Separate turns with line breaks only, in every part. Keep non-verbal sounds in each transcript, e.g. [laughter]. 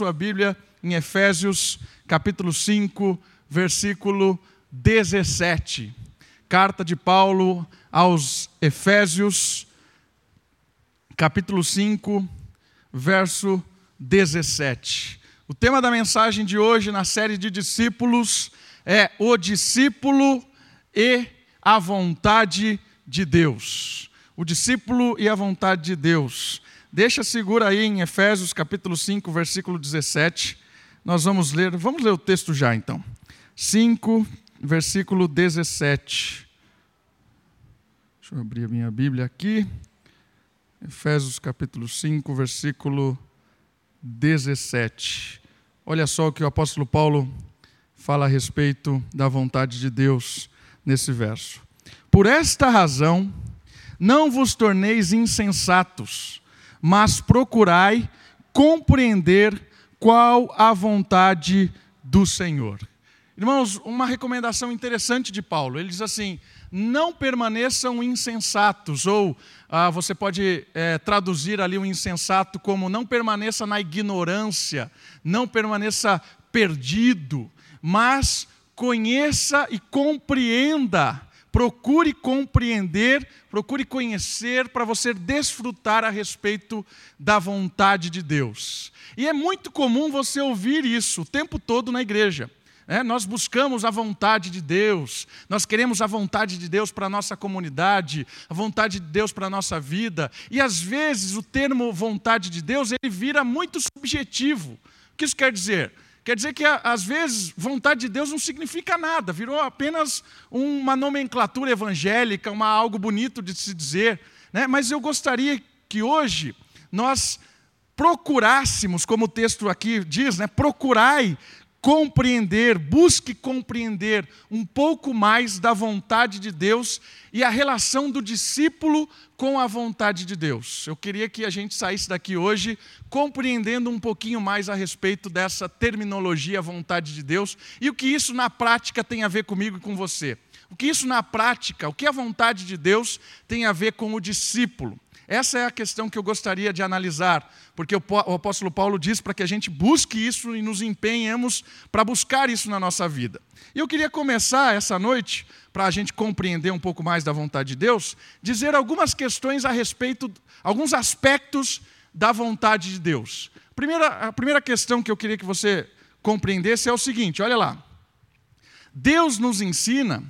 sua Bíblia em Efésios, capítulo 5, versículo 17. Carta de Paulo aos Efésios, capítulo 5, verso 17. O tema da mensagem de hoje na série de discípulos é o discípulo e a vontade de Deus. O discípulo e a vontade de Deus. Deixa segura aí em Efésios capítulo 5, versículo 17. Nós vamos ler, vamos ler o texto já então. 5, versículo 17. Deixa eu abrir a minha Bíblia aqui. Efésios capítulo 5, versículo 17. Olha só o que o apóstolo Paulo fala a respeito da vontade de Deus nesse verso. Por esta razão, não vos torneis insensatos, mas procurai compreender qual a vontade do Senhor. Irmãos, uma recomendação interessante de Paulo. Ele diz assim: não permaneçam insensatos, ou ah, você pode é, traduzir ali o insensato como não permaneça na ignorância, não permaneça perdido, mas conheça e compreenda Procure compreender, procure conhecer para você desfrutar a respeito da vontade de Deus. E é muito comum você ouvir isso o tempo todo na igreja. É, nós buscamos a vontade de Deus, nós queremos a vontade de Deus para a nossa comunidade, a vontade de Deus para a nossa vida, e às vezes o termo vontade de Deus ele vira muito subjetivo. O que isso quer dizer? Quer dizer que, às vezes, vontade de Deus não significa nada, virou apenas uma nomenclatura evangélica, uma, algo bonito de se dizer. Né? Mas eu gostaria que hoje nós procurássemos, como o texto aqui diz, né? procurai compreender, busque compreender um pouco mais da vontade de Deus e a relação do discípulo com a vontade de Deus. Eu queria que a gente saísse daqui hoje compreendendo um pouquinho mais a respeito dessa terminologia vontade de Deus e o que isso na prática tem a ver comigo e com você. O que isso na prática, o que a vontade de Deus tem a ver com o discípulo. Essa é a questão que eu gostaria de analisar, porque o apóstolo Paulo diz para que a gente busque isso e nos empenhemos para buscar isso na nossa vida. E eu queria começar essa noite, para a gente compreender um pouco mais da vontade de Deus, dizer algumas questões a respeito, alguns aspectos da vontade de Deus. Primeira, a primeira questão que eu queria que você compreendesse é o seguinte: olha lá. Deus nos ensina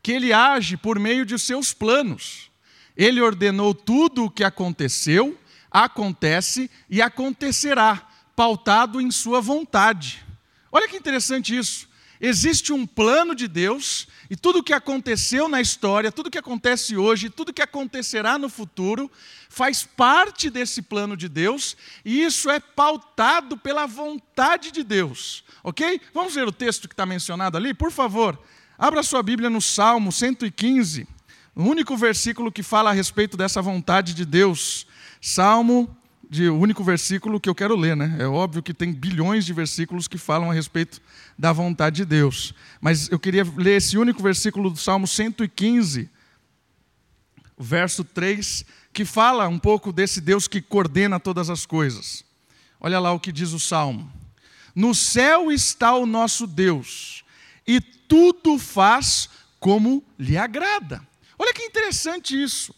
que Ele age por meio de seus planos. Ele ordenou tudo o que aconteceu, acontece e acontecerá, pautado em Sua vontade. Olha que interessante isso. Existe um plano de Deus e tudo o que aconteceu na história, tudo o que acontece hoje, tudo o que acontecerá no futuro, faz parte desse plano de Deus e isso é pautado pela vontade de Deus. Ok? Vamos ver o texto que está mencionado ali? Por favor, abra sua Bíblia no Salmo 115. O único versículo que fala a respeito dessa vontade de Deus. Salmo, de, o único versículo que eu quero ler, né? É óbvio que tem bilhões de versículos que falam a respeito da vontade de Deus. Mas eu queria ler esse único versículo do Salmo 115, verso 3, que fala um pouco desse Deus que coordena todas as coisas. Olha lá o que diz o Salmo. No céu está o nosso Deus, e tudo faz como lhe agrada. Olha que interessante isso.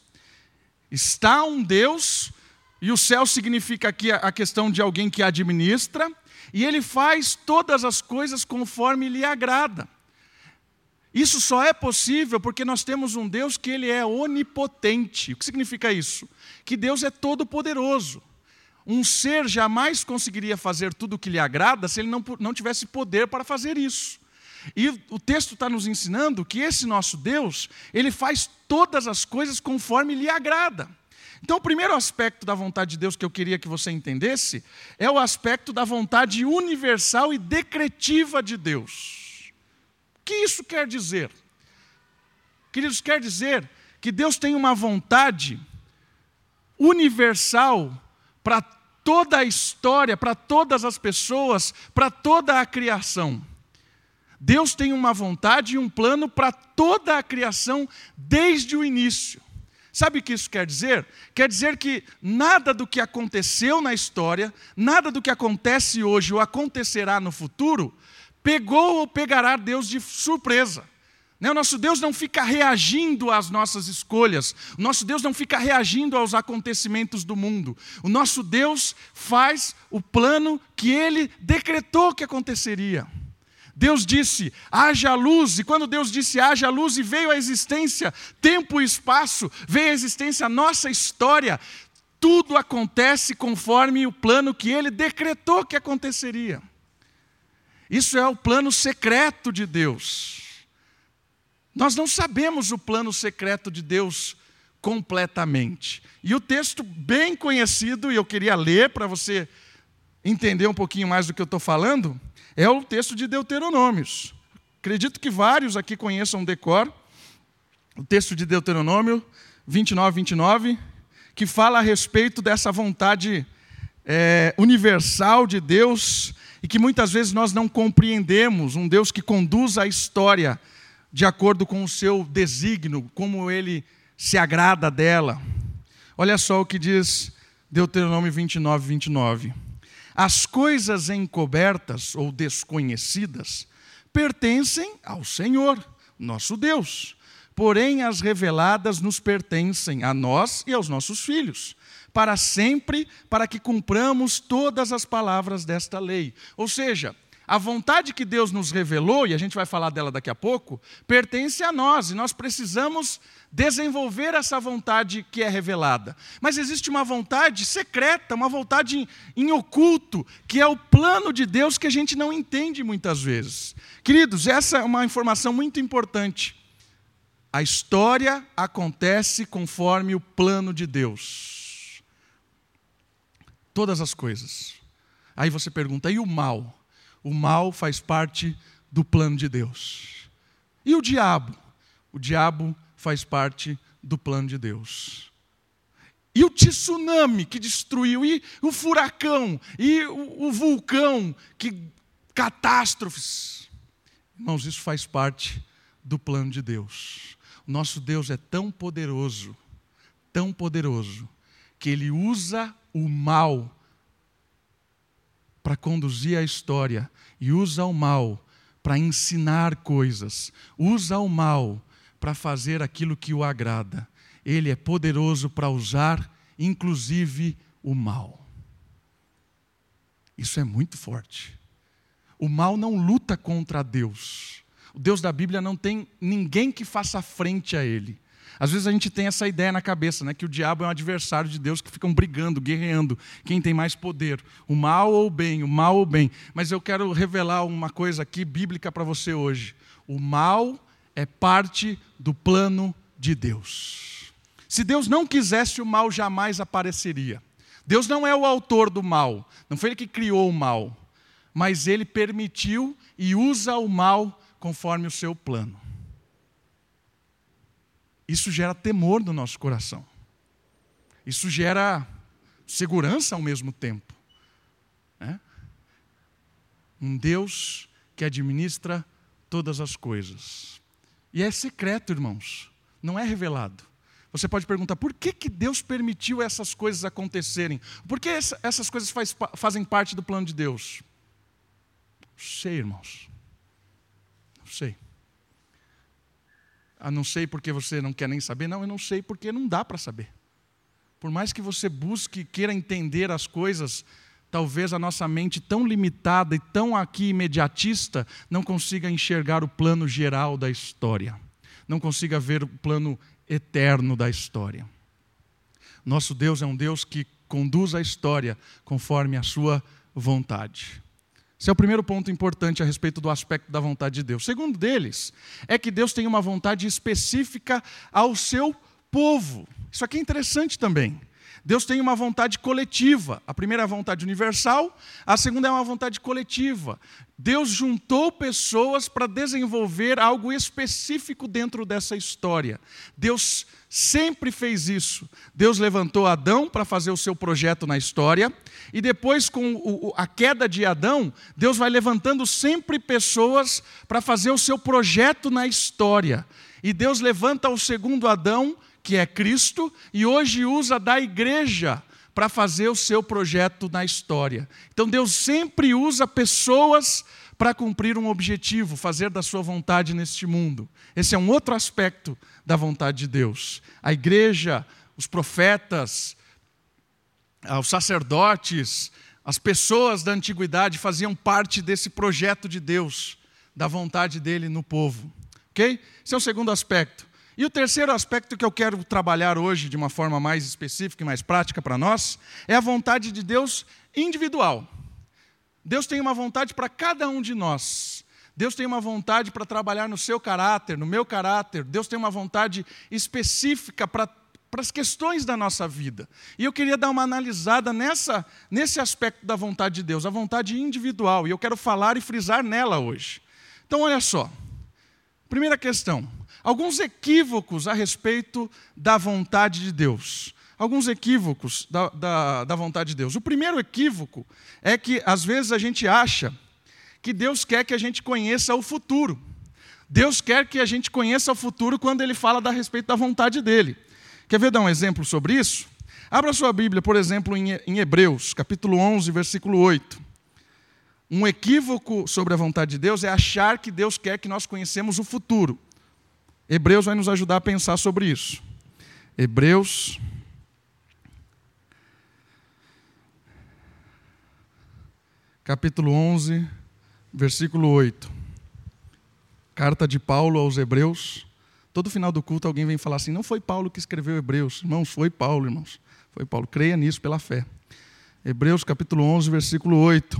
Está um Deus, e o céu significa aqui a questão de alguém que administra, e ele faz todas as coisas conforme lhe agrada. Isso só é possível porque nós temos um Deus que ele é onipotente. O que significa isso? Que Deus é todo poderoso. Um ser jamais conseguiria fazer tudo o que lhe agrada se ele não, não tivesse poder para fazer isso. E o texto está nos ensinando que esse nosso Deus, ele faz todas as coisas conforme lhe agrada. Então, o primeiro aspecto da vontade de Deus que eu queria que você entendesse é o aspecto da vontade universal e decretiva de Deus. O que isso quer dizer? Queridos, quer dizer que Deus tem uma vontade universal para toda a história, para todas as pessoas, para toda a criação. Deus tem uma vontade e um plano para toda a criação desde o início. Sabe o que isso quer dizer? Quer dizer que nada do que aconteceu na história, nada do que acontece hoje ou acontecerá no futuro, pegou ou pegará Deus de surpresa. Né? O nosso Deus não fica reagindo às nossas escolhas, o nosso Deus não fica reagindo aos acontecimentos do mundo. O nosso Deus faz o plano que ele decretou que aconteceria. Deus disse: haja luz, e quando Deus disse haja luz e veio a existência, tempo e espaço, veio a existência a nossa história, tudo acontece conforme o plano que ele decretou que aconteceria. Isso é o plano secreto de Deus. Nós não sabemos o plano secreto de Deus completamente. E o texto bem conhecido, e eu queria ler para você entender um pouquinho mais do que eu estou falando, é o texto de Deuteronômios. Acredito que vários aqui conheçam decor. O texto de Deuteronômio 29, 29, que fala a respeito dessa vontade é, universal de Deus e que muitas vezes nós não compreendemos. Um Deus que conduz a história de acordo com o seu desígnio, como ele se agrada dela. Olha só o que diz Deuteronômio 29, 29. As coisas encobertas ou desconhecidas pertencem ao Senhor, nosso Deus. Porém, as reveladas nos pertencem a nós e aos nossos filhos, para sempre, para que cumpramos todas as palavras desta lei. Ou seja, a vontade que Deus nos revelou, e a gente vai falar dela daqui a pouco, pertence a nós, e nós precisamos desenvolver essa vontade que é revelada. Mas existe uma vontade secreta, uma vontade em, oculto, que é o plano de Deus que a gente não entende muitas vezes. Queridos, essa é uma informação muito importante. A história acontece conforme o plano de Deus. Todas as coisas. Aí você pergunta, e o mal? O mal faz parte do plano de Deus. E o diabo? O diabo faz parte do plano de Deus. E o tsunami que destruiu, e o furacão, e o, vulcão, que catástrofes. Irmãos, isso faz parte do plano de Deus. O nosso Deus é tão poderoso, tão poderoso, que ele usa o mal para conduzir a história e usa o mal para ensinar coisas, usa o mal para fazer aquilo que o agrada. Ele é poderoso para usar, inclusive, o mal. Isso é muito forte. O mal não luta contra Deus. O Deus da Bíblia não tem ninguém que faça frente a ele. Às vezes a gente tem essa ideia na cabeça, né, que o diabo é um adversário de Deus que ficam brigando, guerreando, quem tem mais poder, o mal ou o bem, o mal ou o bem. Mas eu quero revelar uma coisa aqui bíblica para você hoje. O mal é parte do plano de Deus. Se Deus não quisesse, o mal jamais apareceria. Deus não é o autor do mal, não foi ele que criou o mal, mas ele permitiu e usa o mal conforme o seu plano. Isso gera temor no nosso coração. Isso gera segurança ao mesmo tempo. Né? Um Deus que administra todas as coisas. E é secreto, irmãos, não é revelado. Você pode perguntar por que, que Deus permitiu essas coisas acontecerem? Por que essas coisas faz, fazem parte do plano de Deus? Não sei, irmãos. Não sei. Ah, não sei porque você não quer nem saber. Não, eu não sei porque não dá para saber. Por mais que você busque, queira entender as coisas, talvez a nossa mente tão limitada e tão aqui imediatista não consiga enxergar o plano geral da história, não consiga ver o plano eterno da história. Nosso Deus é um Deus que conduz a história conforme a sua vontade. Esse é o primeiro ponto importante a respeito do aspecto da vontade de Deus. Segundo deles é que Deus tem uma vontade específica ao seu povo. Isso aqui é interessante também. Deus tem uma vontade coletiva. A primeira é a vontade universal, a segunda é uma vontade coletiva. Deus juntou pessoas para desenvolver algo específico dentro dessa história. Deus sempre fez isso. Deus levantou Adão para fazer o seu projeto na história, e depois, com a queda de Adão, Deus vai levantando sempre pessoas para fazer o seu projeto na história. E Deus levanta o segundo Adão que é Cristo, e hoje usa da igreja para fazer o seu projeto na história. Então Deus sempre usa pessoas para cumprir um objetivo, fazer da sua vontade neste mundo. Esse é um outro aspecto da vontade de Deus. A igreja, os profetas, ah, os sacerdotes, as pessoas da antiguidade faziam parte desse projeto de Deus, da vontade dele no povo. Ok? Esse é o segundo aspecto. E o terceiro aspecto que eu quero trabalhar hoje de uma forma mais específica e mais prática para nós é a vontade de Deus individual. Deus tem uma vontade para cada um de nós. Deus tem uma vontade para trabalhar no seu caráter, no meu caráter. Deus tem uma vontade específica para as questões da nossa vida. E eu queria dar uma analisada nessa, nesse aspecto da vontade de Deus, a vontade individual, e eu quero falar e frisar nela hoje. Então, olha só. Primeira questão: alguns equívocos a respeito da vontade de Deus. Alguns equívocos da, da, da vontade de Deus. O primeiro equívoco é que, às vezes, a gente acha que Deus quer que a gente conheça o futuro. Deus quer que a gente conheça o futuro quando Ele fala a respeito da vontade dele. Quer ver dar um exemplo sobre isso? Abra sua Bíblia, por exemplo, em Hebreus, capítulo 11, versículo 8. Um equívoco sobre a vontade de Deus é achar que Deus quer que nós conhecemos o futuro. Hebreus vai nos ajudar a pensar sobre isso. Hebreus. Capítulo 11, versículo 8. Carta de Paulo aos Hebreus, Todo final do culto alguém vem falar assim: não foi Paulo que escreveu Hebreus. Irmãos, foi Paulo, irmãos. Foi Paulo. Creia nisso pela fé. Hebreus capítulo 11, versículo 8.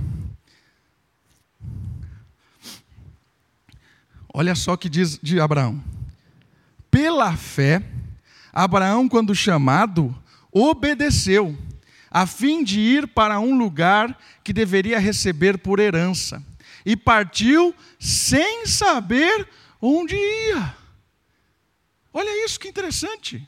Olha só o que diz de Abraão. Pela fé, Abraão, quando chamado, obedeceu, a fim de ir para um lugar que deveria receber por herança, e partiu sem saber onde ia. Olha isso que interessante.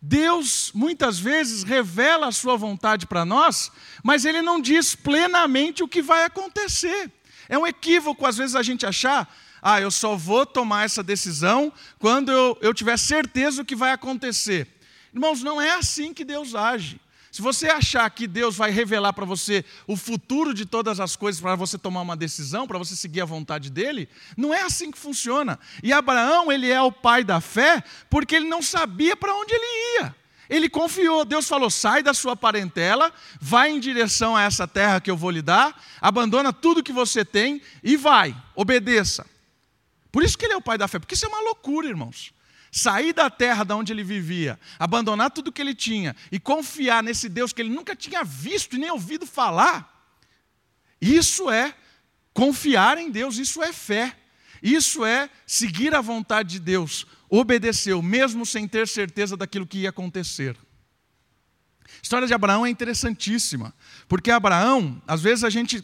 Deus muitas vezes revela a sua vontade para nós, mas ele não diz plenamente o que vai acontecer. É um equívoco, às vezes, a gente achar, ah, eu só vou tomar essa decisão quando eu, eu tiver certeza do que vai acontecer. Irmãos, não é assim que Deus age. Se você achar que Deus vai revelar para você o futuro de todas as coisas para você tomar uma decisão, para você seguir a vontade dele, não é assim que funciona. E Abraão, ele é o pai da fé, porque ele não sabia para onde ele ia. Ele confiou, Deus falou: sai da sua parentela, vai em direção a essa terra que eu vou lhe dar, abandona tudo que você tem e vai, obedeça. Por isso que ele é o pai da fé, porque isso é uma loucura, irmãos sair da terra de onde ele vivia, abandonar tudo que ele tinha e confiar nesse Deus que ele nunca tinha visto e nem ouvido falar, isso é confiar em Deus, isso é fé. Isso é seguir a vontade de Deus. Obedeceu, mesmo sem ter certeza daquilo que ia acontecer. A história de Abraão é interessantíssima, porque Abraão, às vezes a gente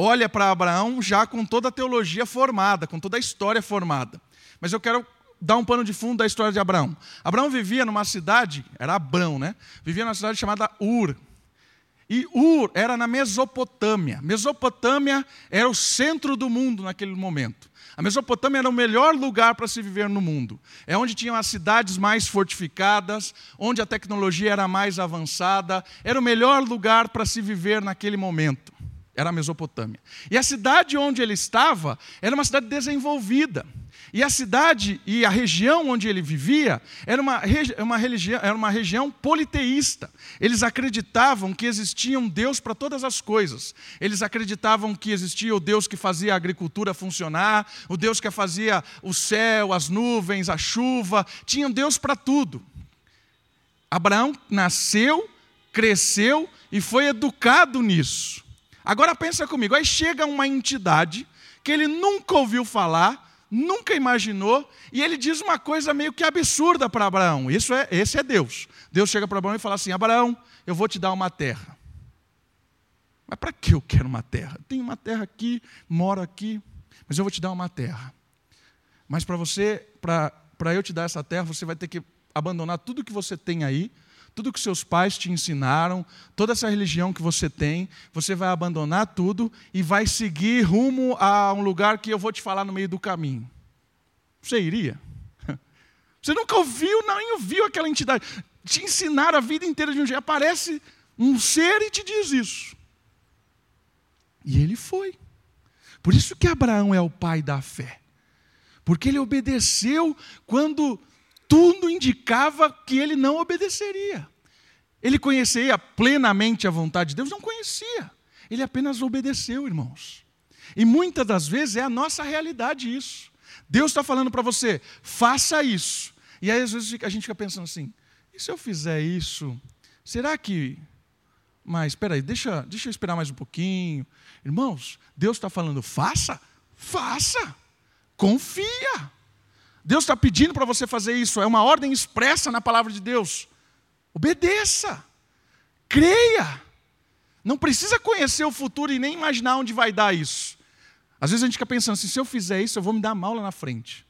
olha para Abraão já com toda a teologia formada, com toda a história formada. Mas eu quero dar um pano de fundo da história de Abraão. Abraão vivia numa cidade, era Abrão, né? Vivia numa cidade chamada Ur. E Ur era na Mesopotâmia. Mesopotâmia era o centro do mundo naquele momento. A Mesopotâmia era o melhor lugar para se viver no mundo. É onde tinham as cidades mais fortificadas, onde a tecnologia era mais avançada. Era o melhor lugar para se viver naquele momento. Era a Mesopotâmia. E a cidade onde ele estava era uma cidade desenvolvida. E a cidade e a região onde ele vivia era uma, uma, religião, era uma região politeísta. Eles acreditavam que existia um Deus para todas as coisas. Eles acreditavam que existia o Deus que fazia a agricultura funcionar, o Deus que fazia o céu, as nuvens, a chuva. Tinha um Deus para tudo. Abraão nasceu, cresceu e foi educado nisso. Agora pensa comigo, aí chega uma entidade que ele nunca ouviu falar, nunca imaginou, e ele diz uma coisa meio que absurda para Abraão. Isso é, esse é Deus. Deus chega para Abraão e fala assim: Abraão, eu vou te dar uma terra. Mas para que eu quero uma terra? Tenho uma terra aqui, moro aqui, mas eu vou te dar uma terra. Mas para você, para eu te dar essa terra, você vai ter que abandonar tudo que você tem aí, tudo que seus pais te ensinaram, toda essa religião que você tem, você vai abandonar tudo e vai seguir rumo a um lugar que eu vou te falar no meio do caminho. Você iria? [laughs] Você nunca ouviu, nem ouviu aquela entidade. Te ensinaram a vida inteira de um jeito. Aparece um ser e te diz isso. E ele foi. Por isso que Abraão é o pai da fé. Porque ele obedeceu quando tudo indicava que ele não obedeceria. Ele conhecia plenamente a vontade de Deus? Não conhecia. Ele apenas obedeceu, irmãos. E muitas das vezes é a nossa realidade isso. Deus está falando para você, faça isso. E aí às vezes a gente fica pensando assim, e se eu fizer isso, será que. Mas espera aí, deixa, deixa eu esperar mais um pouquinho. Irmãos, Deus está falando, faça, faça, confia. Deus está pedindo para você fazer isso, é uma ordem expressa na palavra de Deus. Obedeça, creia. Não precisa conhecer o futuro e nem imaginar onde vai dar isso. Às vezes a gente fica pensando assim: se eu fizer isso, eu vou me dar mal lá na frente.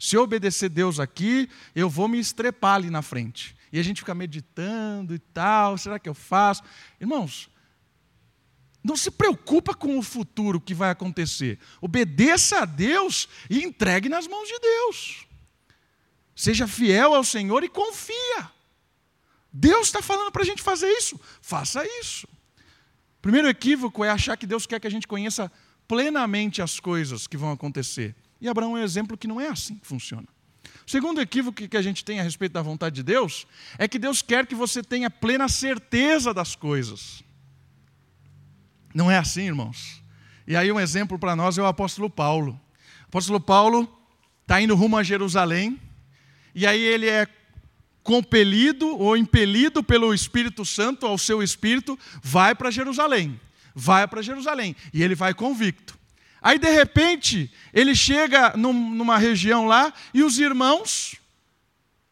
Se eu obedecer Deus aqui, eu vou me estrepar ali na frente. E a gente fica meditando e tal, será que eu faço? Irmãos, não se preocupa com o futuro que vai acontecer. Obedeça a Deus e entregue nas mãos de Deus. Seja fiel ao Senhor e confia. Deus está falando para a gente fazer isso. Faça isso. Primeiro equívoco é achar que Deus quer que a gente conheça plenamente as coisas que vão acontecer. E Abraão é um exemplo que não é assim que funciona. O segundo equívoco que a gente tem a respeito da vontade de Deus é que Deus quer que você tenha plena certeza das coisas. Não é assim, irmãos. E aí um exemplo para nós é o apóstolo Paulo. O apóstolo Paulo está indo rumo a Jerusalém, e aí ele é compelido ou impelido pelo Espírito Santo ao seu espírito, vai para Jerusalém. Vai para Jerusalém. E ele vai convicto. Aí, de repente, ele chega num, numa região lá e os irmãos,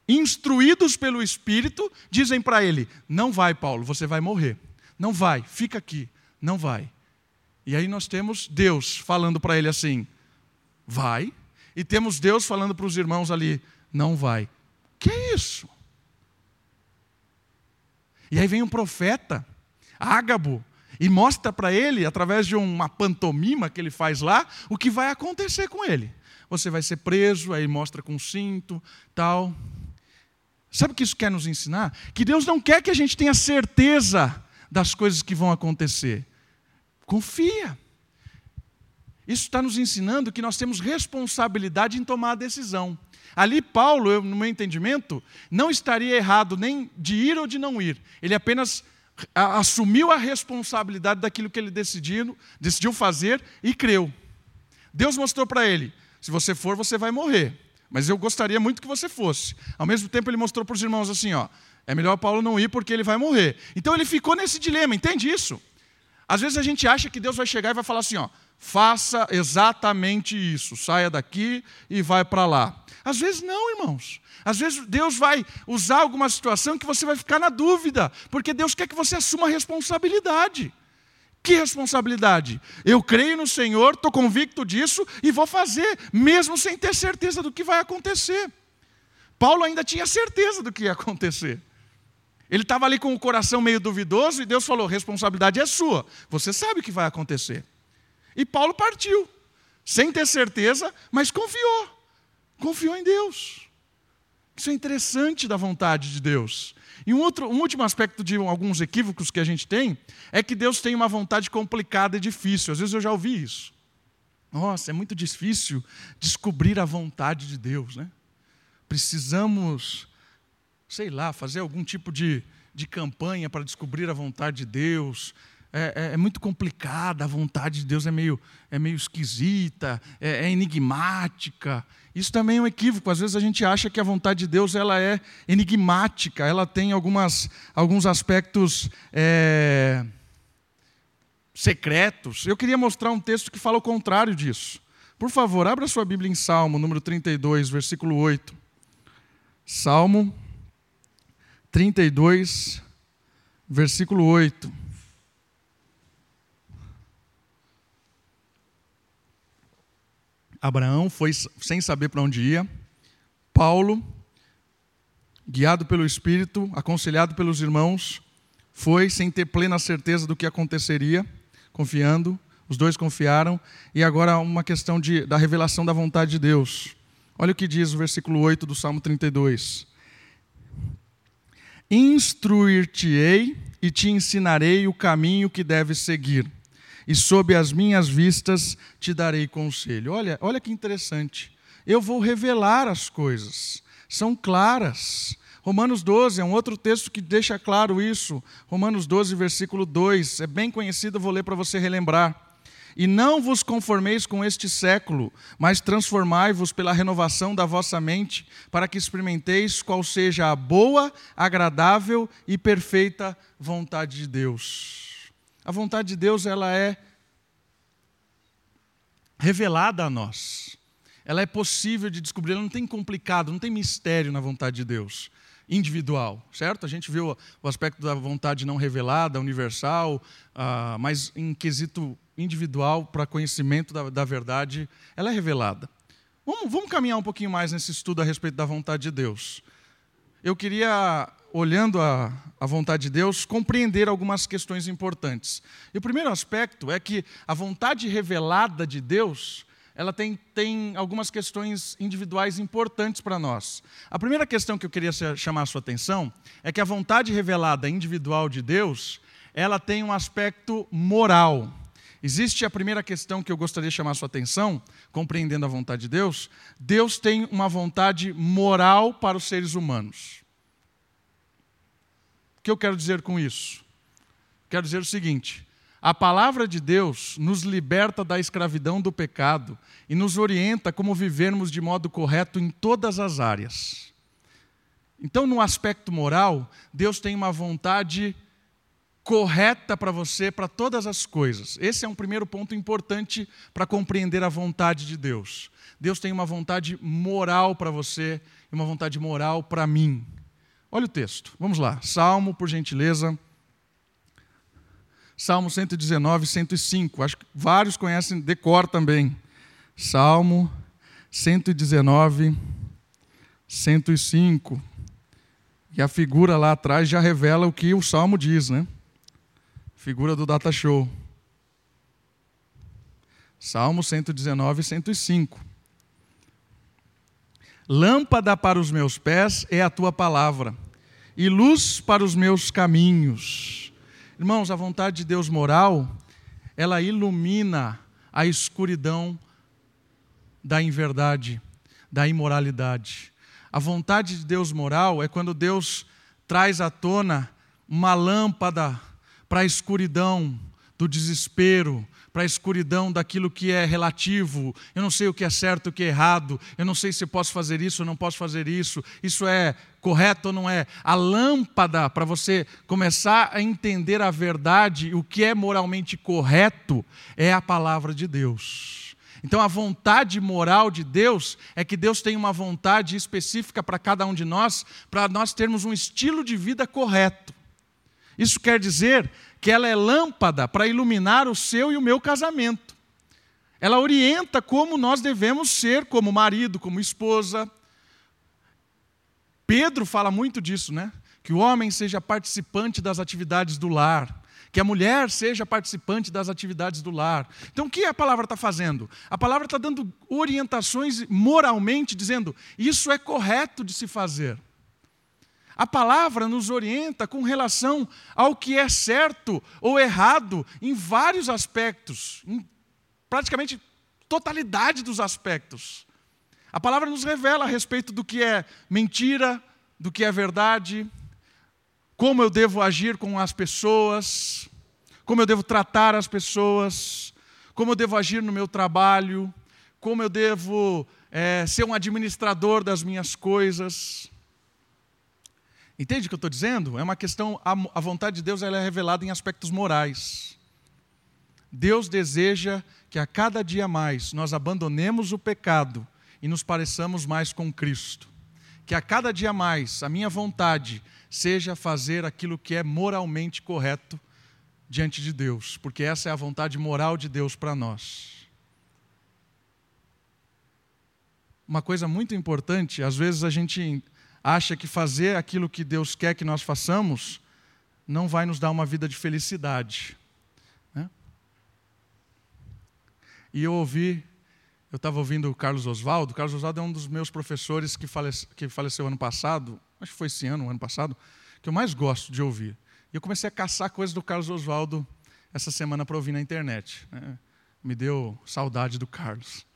instruídos pelo Espírito, dizem para ele: Não vai, Paulo, você vai morrer. Não vai, fica aqui. Não vai. E aí nós temos Deus falando para ele assim: Vai. E temos Deus falando para os irmãos ali: Não vai. Que é isso? E aí vem um profeta, Ágabo, e mostra para ele, através de uma pantomima que ele faz lá, o que vai acontecer com ele. Você vai ser preso, aí mostra com cinto, tal. Sabe o que isso quer nos ensinar? Que Deus não quer que a gente tenha certeza das coisas que vão acontecer. Confia. Isso está nos ensinando que nós temos responsabilidade em tomar a decisão. Ali, Paulo, eu, no meu entendimento, não estaria errado nem de ir ou de não ir. Ele apenas assumiu a responsabilidade daquilo que ele decidiu, decidiu fazer e creu. Deus mostrou para ele: se você for, você vai morrer. Mas eu gostaria muito que você fosse. Ao mesmo tempo, ele mostrou para os irmãos assim: ó, é melhor Paulo não ir porque ele vai morrer. Então ele ficou nesse dilema, entende isso? Às vezes a gente acha que Deus vai chegar e vai falar assim: ó, faça exatamente isso, saia daqui e vai para lá. Às vezes não, irmãos. Às vezes Deus vai usar alguma situação que você vai ficar na dúvida, porque Deus quer que você assuma a responsabilidade. Que responsabilidade? Eu creio no Senhor, estou convicto disso e vou fazer, mesmo sem ter certeza do que vai acontecer. Paulo ainda tinha certeza do que ia acontecer. Ele estava ali com o coração meio duvidoso e Deus falou: responsabilidade é sua, você sabe o que vai acontecer. E Paulo partiu, sem ter certeza, mas confiou. Confiou em Deus. Isso é interessante da vontade de Deus. E um, outro, um último aspecto de alguns equívocos que a gente tem é que Deus tem uma vontade complicada e difícil. Às vezes eu já ouvi isso. Nossa, é muito difícil descobrir a vontade de Deus, né? Precisamos, sei lá, fazer algum tipo de, de campanha para descobrir a vontade de Deus, é, é, é, muito complicada, a vontade de Deus é meio, é meio esquisita, é, é, enigmática. Isso também é um equívoco. Às vezes a gente acha que a vontade de Deus ela é enigmática, ela tem algumas, alguns aspectos é, secretos. Eu queria mostrar um texto que fala o contrário disso. Por favor, abra sua Bíblia em Salmo, número 32, versículo 8. Salmo 32, versículo 8. Abraão foi sem saber para onde ia. Paulo, guiado pelo Espírito, aconselhado pelos irmãos, foi sem ter plena certeza do que aconteceria, confiando. Os dois confiaram. E agora uma questão de, da revelação da vontade de Deus. Olha o que diz o versículo 8 do Salmo 32. Instruir-te-ei e te ensinarei o caminho que deves seguir, e sob as minhas vistas te darei conselho. Olha, olha que interessante. Eu vou revelar as coisas, são claras. Romanos 12 é um outro texto que deixa claro isso. Romanos 12, versículo 2. É bem conhecido, vou ler para você relembrar. E não vos conformeis com este século, mas transformai-vos pela renovação da vossa mente, para que experimenteis qual seja a boa, agradável e perfeita vontade de Deus. A vontade de Deus, ela é revelada a nós. Ela é possível de descobrir, ela não tem complicado, não tem mistério na vontade de Deus individual, certo? A gente viu o aspecto da vontade não revelada, universal, uh, mas em quesito individual para conhecimento da, da, verdade, ela é revelada. Vamos, vamos caminhar um pouquinho mais nesse estudo a respeito da vontade de Deus. Eu queria, olhando a, a vontade de Deus, compreender algumas questões importantes. E o primeiro aspecto é que a vontade revelada de Deus ela tem, tem algumas questões individuais importantes para nós. A primeira questão que eu queria chamar a sua atenção é que a vontade revelada individual de Deus, ela tem um aspecto moral. Existe a primeira questão que eu gostaria de chamar a sua atenção, compreendendo a vontade de Deus. Deus tem uma vontade moral para os seres humanos. O que eu quero dizer com isso? Quero dizer o seguinte: a palavra de Deus nos liberta da escravidão do pecado e nos orienta como vivermos de modo correto em todas as áreas. Então, no aspecto moral, Deus tem uma vontade correta para você para todas as coisas. Esse é um primeiro ponto importante para compreender a vontade de Deus. Deus tem uma vontade moral para você e uma vontade moral para mim. Olha o texto, vamos lá. Salmo, por gentileza. Salmo 119, 105. Acho que vários conhecem, decor também. Salmo 119, 105. E a figura lá atrás já revela o que o salmo diz, né? Figura do data show. Salmo 119, 105. Lâmpada para os meus pés é a tua palavra, e luz para os meus caminhos. Irmãos, a vontade de Deus moral, ela ilumina a escuridão da inverdade, da imoralidade. A vontade de Deus moral é quando Deus traz à tona uma lâmpada para a escuridão do desespero, para a escuridão daquilo que é relativo. Eu não sei o que é certo o que é errado. Eu não sei se posso fazer isso não posso fazer isso. Isso é correto ou não é? A lâmpada para você começar a entender a verdade, o que é moralmente correto, é a palavra de Deus. Então, a vontade moral de Deus é que Deus tem uma vontade específica para cada um de nós, para nós termos um estilo de vida correto. Isso quer dizer que ela é lâmpada para iluminar o seu e o meu casamento. Ela orienta como nós devemos ser como marido, como esposa. Pedro fala muito disso, né? Que o homem seja participante das atividades do lar, que a mulher seja participante das atividades do lar. Então, o que a palavra está fazendo? A palavra está dando orientações moralmente, dizendo isso é correto de se fazer. A palavra nos orienta com relação ao que é certo ou errado em vários aspectos, em praticamente totalidade dos aspectos. A palavra nos revela a respeito do que é mentira, do que é verdade, como eu devo agir com as pessoas, como eu devo tratar as pessoas, como eu devo agir no meu trabalho, como eu devo é, ser um administrador das minhas coisas. Entende o que eu estou dizendo? É uma questão, a, vontade de Deus ela é revelada em aspectos morais. Deus deseja que a cada dia mais nós abandonemos o pecado e nos pareçamos mais com Cristo. Que a cada dia mais a minha vontade seja fazer aquilo que é moralmente correto diante de Deus, porque essa é a vontade moral de Deus para nós. Uma coisa muito importante, às vezes a gente acha que fazer aquilo que Deus quer que nós façamos não vai nos dar uma vida de felicidade. Né? E eu ouvi eu estava ouvindo o Carlos Oswaldo. Carlos Oswaldo é um dos meus professores que, falece, que faleceu ano passado, acho que foi esse ano, ano passado, que eu mais gosto de ouvir. E eu comecei a caçar coisas do Carlos Oswaldo essa semana para ouvir na internet. Né? Me deu saudade do Carlos.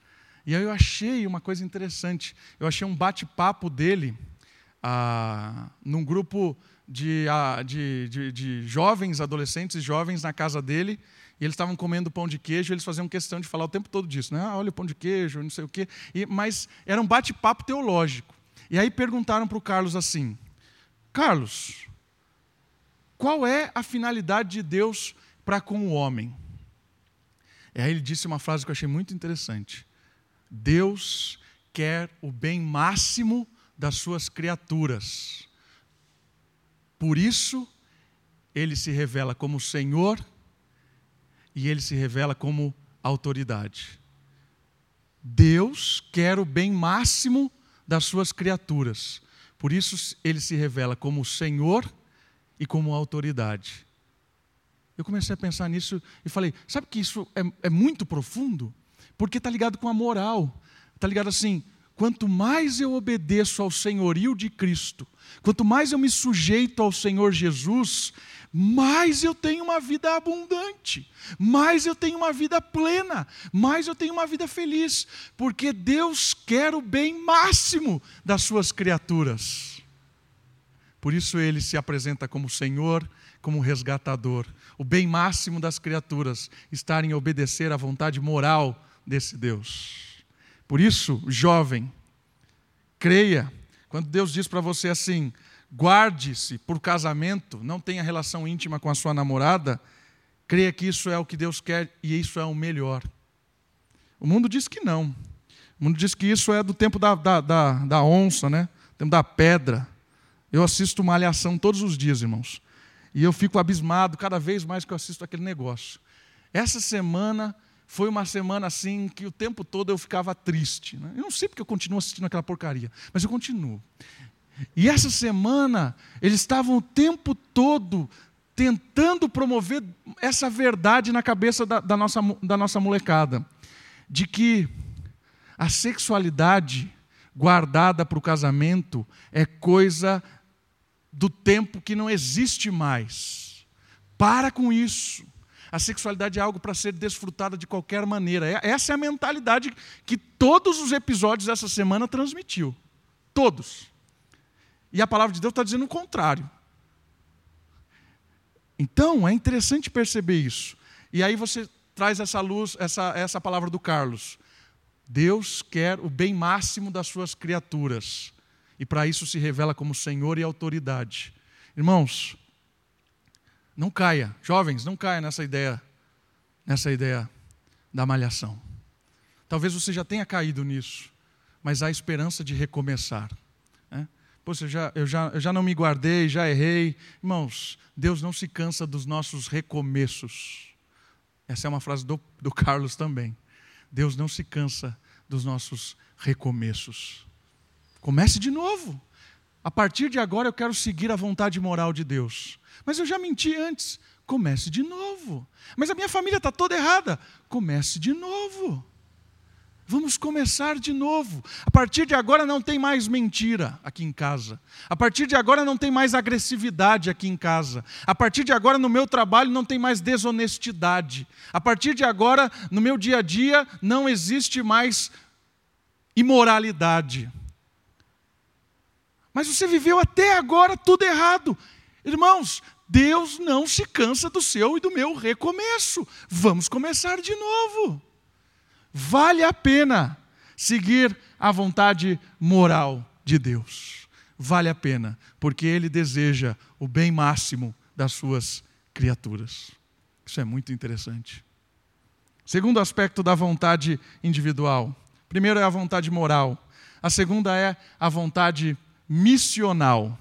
E aí eu achei uma coisa interessante. Eu achei um bate-papo dele ah, num grupo de, ah, de, de, de jovens, adolescentes e jovens na casa dele e eles estavam comendo pão de queijo, eles faziam questão de falar o tempo todo disso, né? Ah, olha o pão de queijo, não sei o quê. E, mas era um bate-papo teológico. E aí perguntaram para o Carlos assim: Carlos, qual é a finalidade de Deus para com o homem? E aí ele disse uma frase que eu achei muito interessante: Deus quer o bem máximo das suas criaturas. Por isso, ele se revela como Senhor e ele se revela como autoridade. Deus quer o bem máximo das suas criaturas. Por isso ele se revela como Senhor e como autoridade. Eu comecei a pensar nisso e falei: sabe que isso é, é muito profundo? Porque está ligado com a moral. Está ligado assim: quanto mais eu obedeço ao senhorio de Cristo, quanto mais eu me sujeito ao Senhor Jesus, mais eu tenho uma vida abundante, mais eu tenho uma vida plena, mais eu tenho uma vida feliz, porque Deus quer o bem máximo das suas criaturas. Por isso ele se apresenta como Senhor, como resgatador. O bem máximo das criaturas estar em obedecer à vontade moral desse Deus. Por isso, jovem, creia, quando Deus diz para você assim: guarde-se por casamento, não tenha relação íntima com a sua namorada, creia que isso é o que Deus quer e isso é o melhor. O mundo diz que não. O mundo diz que isso é do tempo da, da, da, da onça, né? tempo da pedra. Eu assisto uma alhação todos os dias, irmãos. E eu fico abismado cada vez mais que eu assisto aquele negócio. Essa semana foi uma semana assim que o tempo todo eu ficava triste. Né? Eu não sei porque eu continuo assistindo aquela porcaria, mas eu continuo. E essa semana, eles estavam o tempo todo tentando promover essa verdade na cabeça da, da, nossa, da nossa molecada, de que a sexualidade guardada para o casamento é coisa do tempo que não existe mais. Para com isso. A sexualidade é algo para ser desfrutada de qualquer maneira. É, essa é a mentalidade que todos os episódios dessa semana transmitiu. Todos. E a palavra de Deus está dizendo o contrário. Então, é interessante perceber isso. E aí você traz essa luz, essa, essa palavra do Carlos. Deus quer o bem máximo das suas criaturas. E para isso se revela como Senhor e autoridade. Irmãos, não caia, jovens, não caia nessa ideia, nessa ideia da malhação. Talvez você já tenha caído nisso, mas há esperança de recomeçar. Poxa, eu já, eu, já, eu já não me guardei, já errei. Irmãos, Deus não se cansa dos nossos recomeços. Essa é uma frase do, do [laughs] Carlos também. Deus não se cansa dos nossos recomeços. Comece de novo. A partir de agora eu quero seguir a vontade moral de Deus. Mas eu já menti antes. Comece de novo. Mas a minha família está toda errada. Comece de novo. Vamos começar de novo. A partir de agora não tem mais mentira aqui em casa. A partir de agora não tem mais agressividade aqui em casa. A partir de agora no meu trabalho não tem mais desonestidade. A partir de agora no meu dia a dia não existe mais imoralidade. Mas você viveu até agora tudo errado. Irmãos, Deus não se cansa do seu e do meu recomeço. Vamos começar de novo vale a pena seguir a vontade moral de Deus. Vale a pena, porque Ele deseja o bem máximo das suas criaturas. Isso é muito interessante. Segundo aspecto da vontade individual. Primeiro é a vontade moral. A segunda é a vontade missional.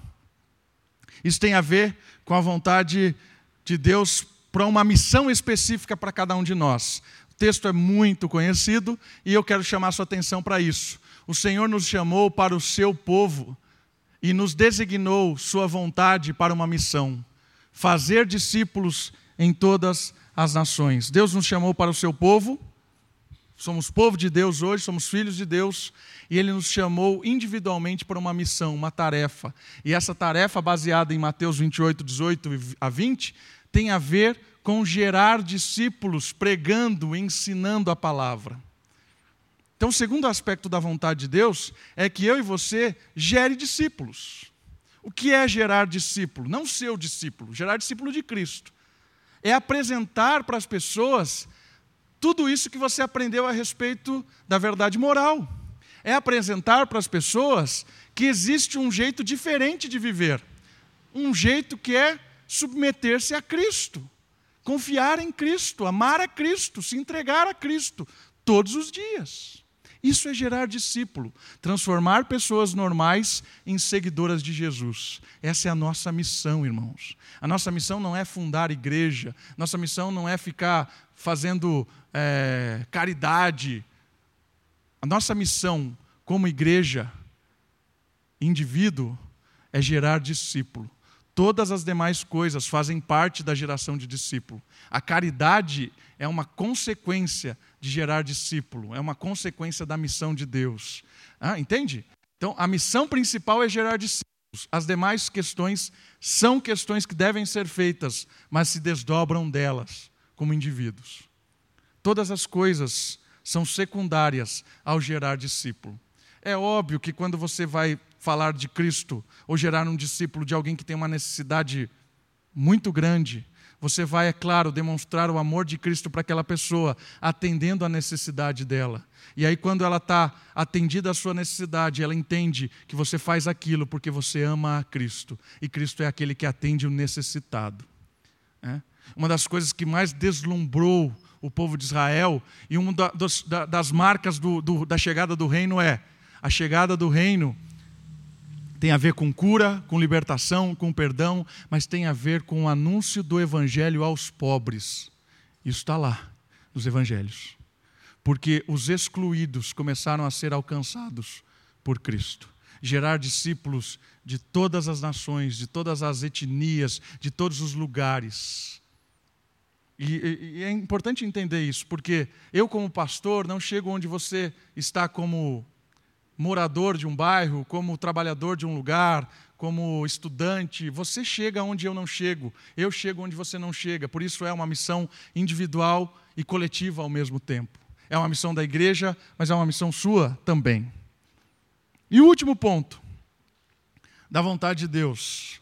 Isso tem a ver com a vontade de Deus para uma missão específica para cada um de nós texto é muito conhecido e eu quero chamar sua atenção para isso. O Senhor nos chamou para o seu povo e nos designou sua vontade para uma missão: fazer discípulos em todas as nações. Deus nos chamou para o seu povo, somos povo de Deus hoje, somos filhos de Deus, e Ele nos chamou individualmente para uma missão, uma tarefa. E essa tarefa, baseada em Mateus 28, 18 a 20, tem a ver com gerar discípulos pregando, ensinando a palavra. Então, o segundo aspecto da vontade de Deus é que eu e você gere discípulos. O que é gerar discípulo? Não ser o discípulo, gerar discípulo de Cristo. É apresentar para as pessoas tudo isso que você aprendeu a respeito da verdade moral. É apresentar para as pessoas que existe um jeito diferente de viver. Um jeito que é submeter-se a Cristo, confiar em Cristo, amar a Cristo, se entregar a Cristo todos os dias. Isso é gerar discípulo, transformar pessoas normais em seguidoras de Jesus. Essa é a nossa missão, irmãos. A nossa missão não é fundar igreja, nossa missão não é ficar fazendo é, caridade. A nossa missão como igreja, indivíduo, é gerar discípulo. Todas as demais coisas fazem parte da geração de discípulo. A caridade é uma consequência de gerar discípulo, é uma consequência da missão de Deus. Ah, entende? Então, a missão principal é gerar discípulos. As demais questões são questões que devem ser feitas, mas se desdobram delas como indivíduos. Todas as coisas são secundárias ao gerar discípulo. É óbvio que quando você vai falar de Cristo ou gerar um discípulo de alguém que tem uma necessidade muito grande, você vai, é claro, demonstrar o amor de Cristo para aquela pessoa, atendendo a necessidade dela. E aí, quando ela está atendida à sua necessidade, ela entende que você faz aquilo porque você ama a Cristo. E Cristo é aquele que atende o necessitado. É? Uma das coisas que mais deslumbrou o povo de Israel, e uma das marcas do, do, da chegada do reino é: a chegada do reino tem a ver com cura, com libertação, com perdão, mas tem a ver com o anúncio do evangelho aos pobres. Isso está lá nos evangelhos. Porque os excluídos começaram a ser alcançados por Cristo. Gerar discípulos de todas as nações, de todas as etnias, de todos os lugares. E, e, é importante entender isso, porque eu, como pastor, não chego onde você está como morador de um bairro, como trabalhador de um lugar, como estudante, você chega onde eu não chego, eu chego onde você não chega. Por isso é uma missão individual e coletiva ao mesmo tempo. É uma missão da igreja, mas é uma missão sua também. E o último ponto, da vontade de Deus.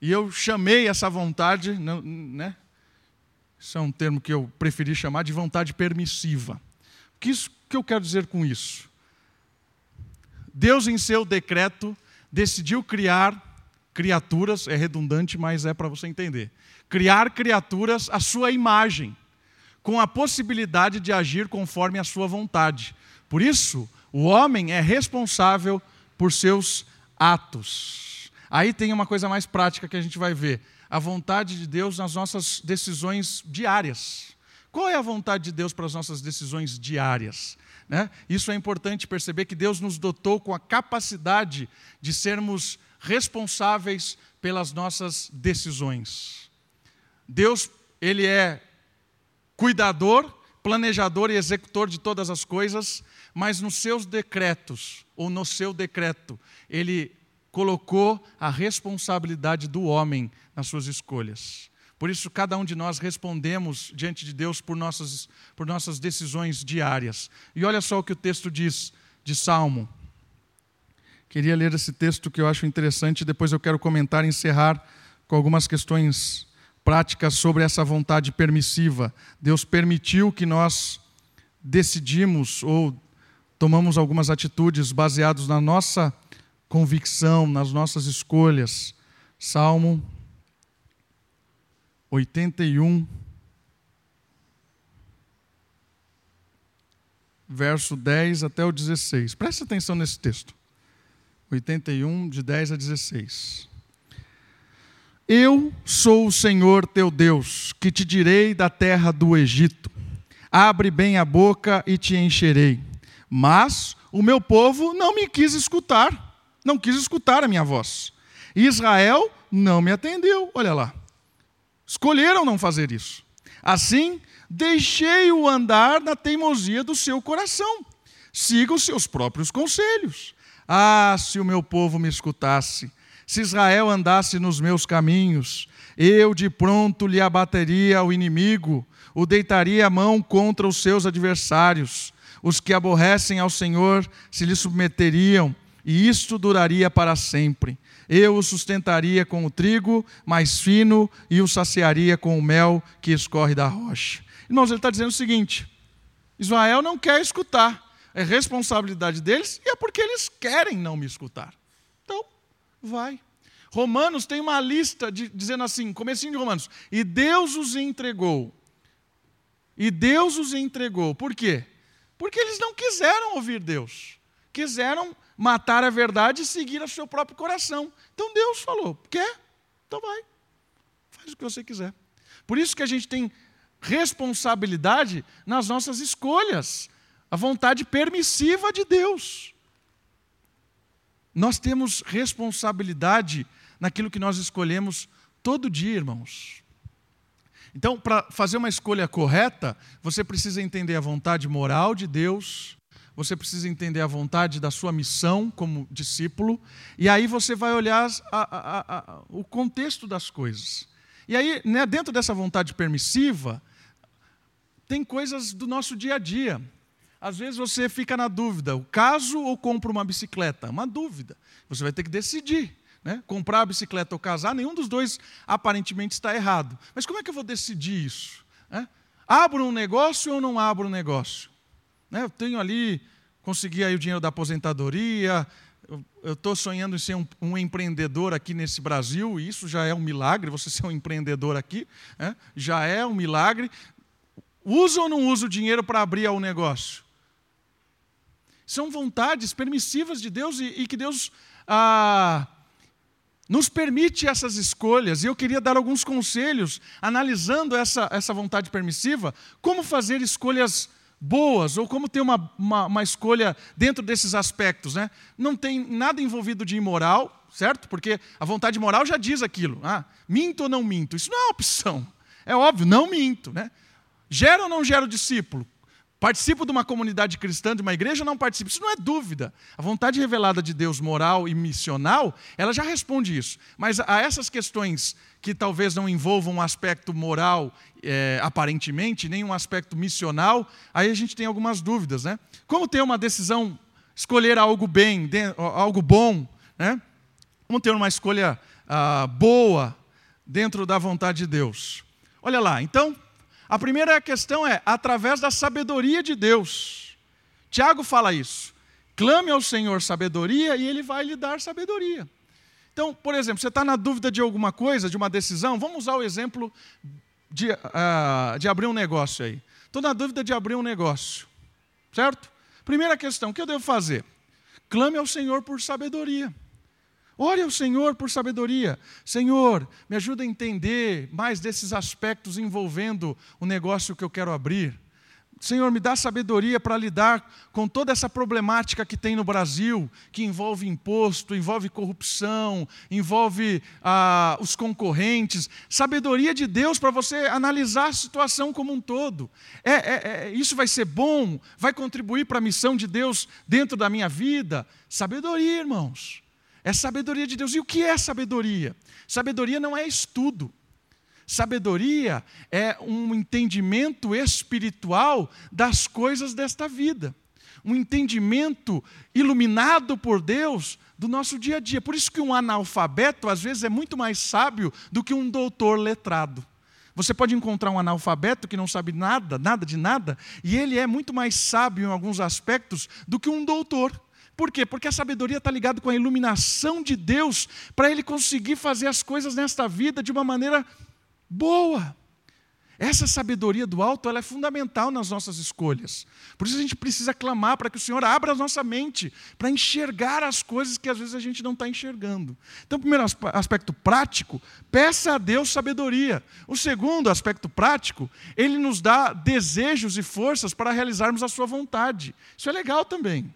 E eu chamei essa vontade, né? Isso é um termo que eu preferi chamar de vontade permissiva. O que, isso, que eu quero dizer com isso? Deus, em seu decreto, decidiu criar criaturas, é redundante, mas é para você entender. Criar criaturas à sua imagem, com a possibilidade de agir conforme a sua vontade. Por isso, o homem é responsável por seus atos. Aí tem uma coisa mais prática que a gente vai ver: a vontade de Deus nas nossas decisões diárias. Qual é a vontade de Deus para as nossas decisões diárias? Né? Isso é importante perceber que Deus nos dotou com a capacidade de sermos responsáveis pelas nossas decisões. Deus, Ele é cuidador, planejador e executor de todas as coisas, mas nos seus decretos, ou no seu decreto, Ele colocou a responsabilidade do homem nas suas escolhas. Por isso, cada um de nós respondemos diante de Deus por nossas, por nossas decisões diárias. E olha só o que o texto diz de Salmo. Queria ler esse texto que eu acho interessante, depois eu quero comentar e encerrar com algumas questões práticas sobre essa vontade permissiva. Deus permitiu que nós decidimos ou tomamos algumas atitudes baseadas na nossa convicção, nas nossas escolhas. Salmo 81, verso 10 até o 16. Preste atenção nesse texto. 81, de 10 a 16. Eu sou o Senhor teu Deus, que te direi da terra do Egito. Abre bem a boca e te encherei. Mas o meu povo não me quis escutar, não quis escutar a minha voz. Israel não me atendeu, olha lá. Escolheram não fazer isso. Assim, deixei-o andar na teimosia do seu coração. Siga os seus próprios conselhos. Ah, se o meu povo me escutasse, se Israel andasse nos meus caminhos, eu de pronto lhe abateria o inimigo, o deitaria a mão contra os seus adversários. Os que aborrecem ao Senhor se lhe submeteriam, e isto duraria para sempre. Eu o sustentaria com o trigo mais fino e o saciaria com o mel que escorre da rocha. Irmãos, ele está dizendo o seguinte: Israel não quer escutar, é responsabilidade deles e é porque eles querem não me escutar. Então, vai. Romanos tem uma lista de, dizendo assim, comecinho de Romanos, e Deus os entregou. E Deus os entregou. Por quê? Porque eles não quiseram ouvir Deus. Quiseram matar a verdade e seguir o seu próprio coração. Então Deus falou: quer? Então vai. Faz o que você quiser. Por isso que a gente tem responsabilidade nas nossas escolhas, a vontade permissiva de Deus. Nós temos responsabilidade naquilo que nós escolhemos todo dia, irmãos. Então, para fazer uma escolha correta, você precisa entender a vontade moral de Deus, você precisa entender a vontade da sua missão como discípulo, e aí você vai olhar a, a, a, o contexto das coisas. E aí, né, dentro dessa vontade permissiva, tem coisas do nosso dia a dia. Às vezes você fica na dúvida: o caso ou compro uma bicicleta? Uma dúvida. Você vai ter que decidir. Né? Comprar a bicicleta ou casar, nenhum dos dois aparentemente está errado. Mas como é que eu vou decidir isso? Né? Abro um negócio ou não abro um negócio? Né? Eu tenho ali, consegui aí o dinheiro da aposentadoria, eu estou sonhando em ser um, um, empreendedor aqui nesse Brasil, e isso já é um milagre, você [laughs] ser um empreendedor aqui, né? já é um milagre. Usa ou não usa o dinheiro para abrir o negócio? São vontades permissivas de Deus e, e que Deus ah, nos permite essas escolhas, e eu queria dar alguns conselhos, analisando essa, essa vontade permissiva, como fazer escolhas boas, ou como ter uma, uma, uma, escolha dentro desses aspectos. Né? Não tem nada envolvido de imoral, certo? Porque a vontade moral já diz aquilo: ah, minto ou não minto? Isso não é uma opção. É óbvio, não minto. Né? Gera ou não gera o discípulo? Participo de uma comunidade cristã, de uma igreja, ou não participo? Isso não é dúvida. A vontade revelada de Deus, moral e missional, ela já responde isso. Mas a essas questões que talvez não envolvam um aspecto moral, é, aparentemente, nem um aspecto missional, aí a gente tem algumas dúvidas. Né? Como ter uma decisão, escolher algo bem, algo bom? Né? Como ter uma escolha ah, boa dentro da vontade de Deus? Olha lá, então, a primeira questão é através da sabedoria de Deus. Tiago fala isso. Clame ao Senhor sabedoria e ele vai lhe dar sabedoria. Então, por exemplo, você está na dúvida de alguma coisa, de uma decisão, vamos usar o exemplo de, uh, de abrir um negócio aí. Estou na dúvida de abrir um negócio, certo? Primeira questão, o que eu devo fazer? Clame ao Senhor por sabedoria. Ore ao Senhor por sabedoria. Senhor, me ajuda a entender mais desses aspectos envolvendo o negócio que eu quero abrir. Senhor, me dá sabedoria para lidar com toda essa problemática que tem no Brasil, que envolve imposto, envolve corrupção, envolve ah, os concorrentes. Sabedoria de Deus para você analisar a situação como um todo. É, é, é, isso vai ser bom? Vai contribuir para a missão de Deus dentro da minha vida? Sabedoria, irmãos. É sabedoria de Deus. E o que é sabedoria? Sabedoria não é estudo. Sabedoria é um entendimento espiritual das coisas desta vida. Um entendimento iluminado por Deus do nosso dia a dia. Por isso que um analfabeto, às vezes, é muito mais sábio do que um doutor letrado. Você pode encontrar um analfabeto que não sabe nada, nada de nada, e ele é muito mais sábio em alguns aspectos do que um doutor. Por quê? Porque a sabedoria está ligada com a iluminação de Deus para ele conseguir fazer as coisas nesta vida de uma maneira boa. Essa sabedoria do alto ela é fundamental nas nossas escolhas. Por isso a gente precisa clamar para que o Senhor abra a nossa mente para enxergar as coisas que às vezes a gente não está enxergando. Então, o primeiro aspecto prático, peça a Deus sabedoria. O segundo aspecto prático, ele nos dá desejos e forças para realizarmos a sua vontade. Isso é legal também.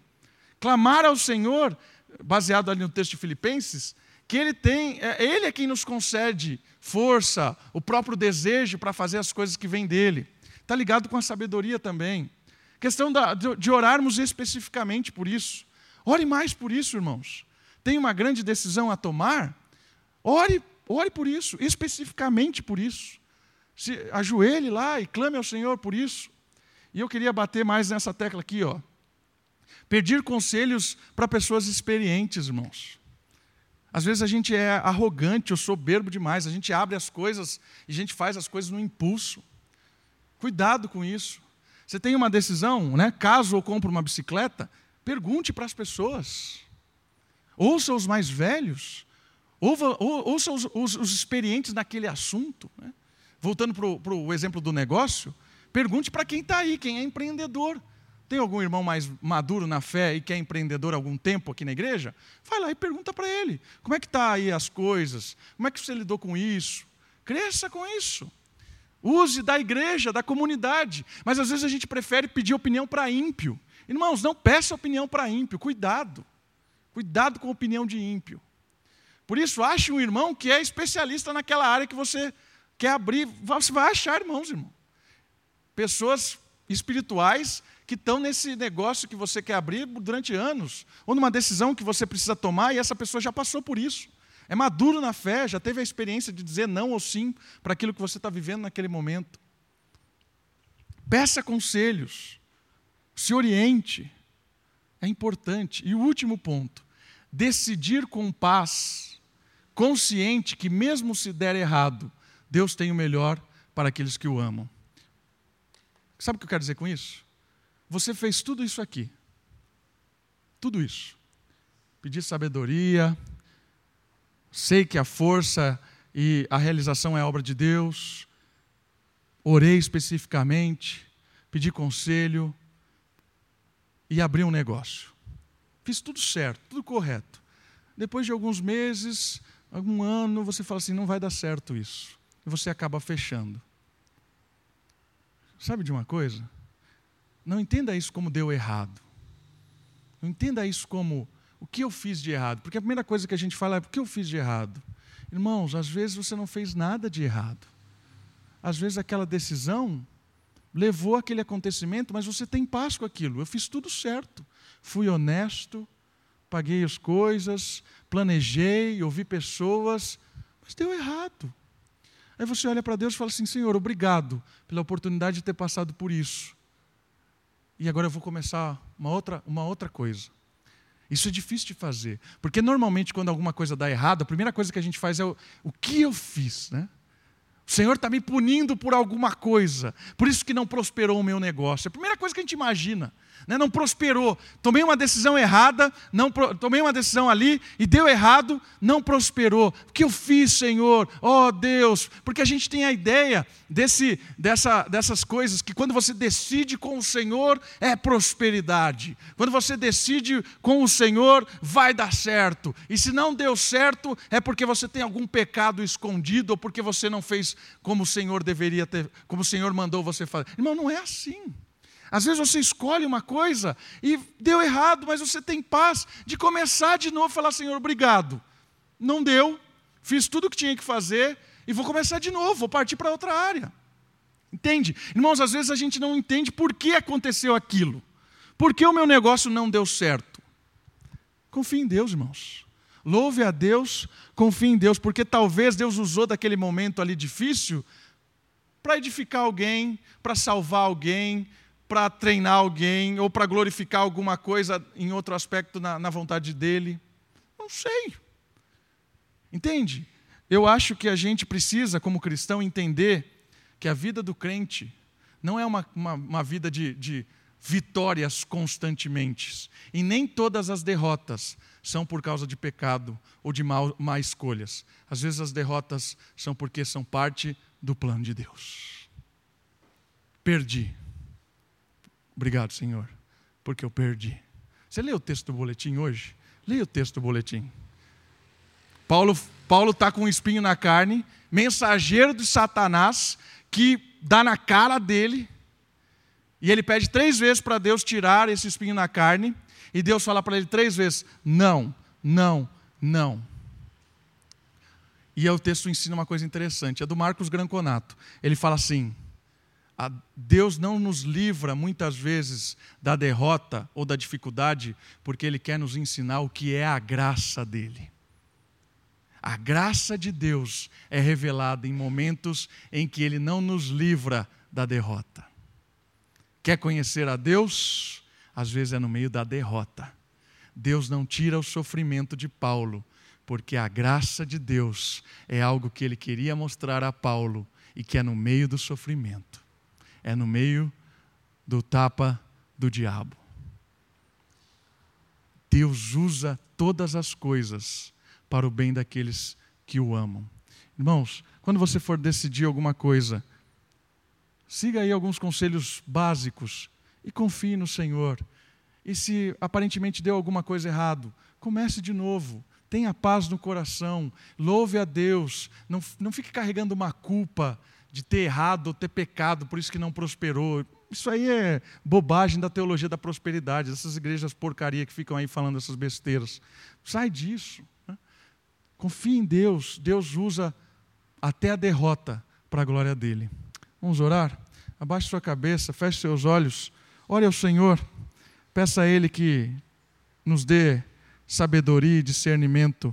Clamar ao Senhor, baseado ali no texto de Filipenses, que Ele tem, é, Ele é quem nos concede força, o próprio desejo para fazer as coisas que vêm dele. Está ligado com a sabedoria também. Questão da, de orarmos especificamente por isso. Ore mais por isso, irmãos. Tem uma grande decisão a tomar? Ore, ore por isso, especificamente por isso. Se ajoelhe lá e clame ao Senhor por isso. E eu queria bater mais nessa tecla aqui, ó. Pedir conselhos para pessoas experientes, irmãos. Às vezes a gente é arrogante ou soberbo demais, a gente abre as coisas e a gente faz as coisas no impulso. Cuidado com isso. Você tem uma decisão, né? Caso eu compre uma bicicleta, pergunte para as pessoas. Ouça os mais velhos. Ouça os, os, os experientes naquele assunto. Né? Voltando para o exemplo do negócio, pergunte para quem está aí, quem é empreendedor. Tem algum irmão mais maduro na fé e que é empreendedor há algum tempo aqui na igreja? Vai lá e pergunta para ele. Como é que está aí as coisas? Como é que você lidou com isso? Cresça com isso. Use da igreja, da comunidade. Mas às vezes a gente prefere pedir opinião para ímpio. Irmãos, não peça opinião para ímpio, cuidado. Cuidado com a opinião de ímpio. Por isso, ache um irmão que é especialista naquela área que você quer abrir. Você vai achar irmãos, irmão. Pessoas espirituais que estão nesse negócio que você quer abrir durante anos, ou numa decisão que você precisa tomar e essa pessoa já passou por isso. É maduro na fé, já teve a experiência de dizer não ou sim para aquilo que você está vivendo naquele momento. Peça conselhos, se oriente, é importante. E o último ponto: decidir com paz, consciente que, mesmo se der errado, Deus tem o melhor para aqueles que o amam. Sabe o que eu quero dizer com isso? Você fez tudo isso aqui. Tudo isso. Pedir sabedoria, sei que a força e a realização é obra de Deus, orei especificamente, pedi conselho e abri um negócio. Fiz tudo certo, tudo correto. Depois de alguns meses, algum ano, você fala assim: não vai dar certo isso. E você acaba fechando. Sabe de uma coisa? Não entenda isso como deu errado. Não entenda isso como o que eu fiz de errado? Porque a primeira coisa que a gente fala é: o que eu fiz de errado? Irmãos, às vezes você não fez nada de errado. Às vezes aquela decisão levou aquele acontecimento, mas você tem paz com aquilo. Eu fiz tudo certo. Fui honesto, paguei as coisas, planejei, ouvi pessoas, mas deu errado. Aí você olha para Deus e fala assim: Senhor, obrigado pela oportunidade de ter passado por isso. E agora eu vou começar uma outra, uma outra coisa. Isso é difícil de fazer, porque normalmente quando alguma coisa dá errado, a primeira coisa que a gente faz é o, o que eu fiz, né? O Senhor está me punindo por alguma coisa, por isso que não prosperou o meu negócio. É a primeira coisa que a gente imagina né, não prosperou. Tomei uma decisão errada, não tomei uma decisão ali e deu errado, não prosperou. O que eu fiz, Senhor? Oh Deus, porque a gente tem a ideia desse, dessa, dessas coisas que quando você decide com o Senhor é prosperidade. Quando você decide com o Senhor vai dar certo. E se não deu certo é porque você tem algum pecado escondido ou porque você não fez como o Senhor deveria ter, como o Senhor mandou você fazer. Irmão, não é assim. Às vezes você escolhe uma coisa e deu errado, mas você tem paz de começar de novo e falar: Senhor, obrigado. Não deu, fiz tudo o que tinha que fazer e vou começar de novo, vou partir para outra área. Entende? Irmãos, às vezes a gente não entende por que aconteceu aquilo. Por que o meu negócio não deu certo? Confie em Deus, irmãos. Louve a Deus, confie em Deus, porque talvez Deus usou daquele momento ali difícil para edificar alguém, para salvar alguém, para treinar alguém ou para glorificar alguma coisa em outro aspecto na, na vontade dele. Não sei. Entende? Eu acho que a gente precisa, como cristão, entender que a vida do crente não é uma, uma, uma vida de, de vitórias constantemente. E nem todas as derrotas são por causa de pecado ou de mal, má escolhas. Às vezes as derrotas são porque são parte do plano de Deus. Perdi. Obrigado, Senhor, porque eu perdi. Você leu o texto do boletim hoje? Leia o texto do boletim. Paulo Paulo está com um espinho na carne, mensageiro de Satanás, que dá na cara dele, e ele pede três vezes para Deus tirar esse espinho na carne, e Deus fala para ele três vezes: não, não, não. E o texto ensina uma coisa interessante, é do Marcos Granconato. Ele fala assim: Deus não nos livra muitas vezes da derrota ou da dificuldade, porque Ele quer nos ensinar o que é a graça dele. A graça de Deus é revelada em momentos em que Ele não nos livra da derrota. Quer conhecer a Deus? Às vezes é no meio da derrota. Deus não tira o sofrimento de Paulo, porque a graça de Deus é algo que ele queria mostrar a Paulo e que é no meio do sofrimento, é no meio do tapa do diabo. Deus usa todas as coisas para o bem daqueles que o amam. Irmãos, quando você for decidir alguma coisa, siga aí alguns conselhos básicos e confie no Senhor. E se aparentemente deu alguma coisa errado, comece de novo. Tenha paz no coração, louve a Deus, não, não fique carregando uma culpa de ter errado ter pecado, por isso que não prosperou. Isso aí é bobagem da teologia da prosperidade, essas igrejas porcaria que ficam aí falando essas besteiras. Sai disso. Né? Confie em Deus, Deus usa até a derrota para a glória dele. Vamos orar? Abaixe sua cabeça, feche seus olhos, ore ao Senhor, peça a Ele que nos dê sabedoria e discernimento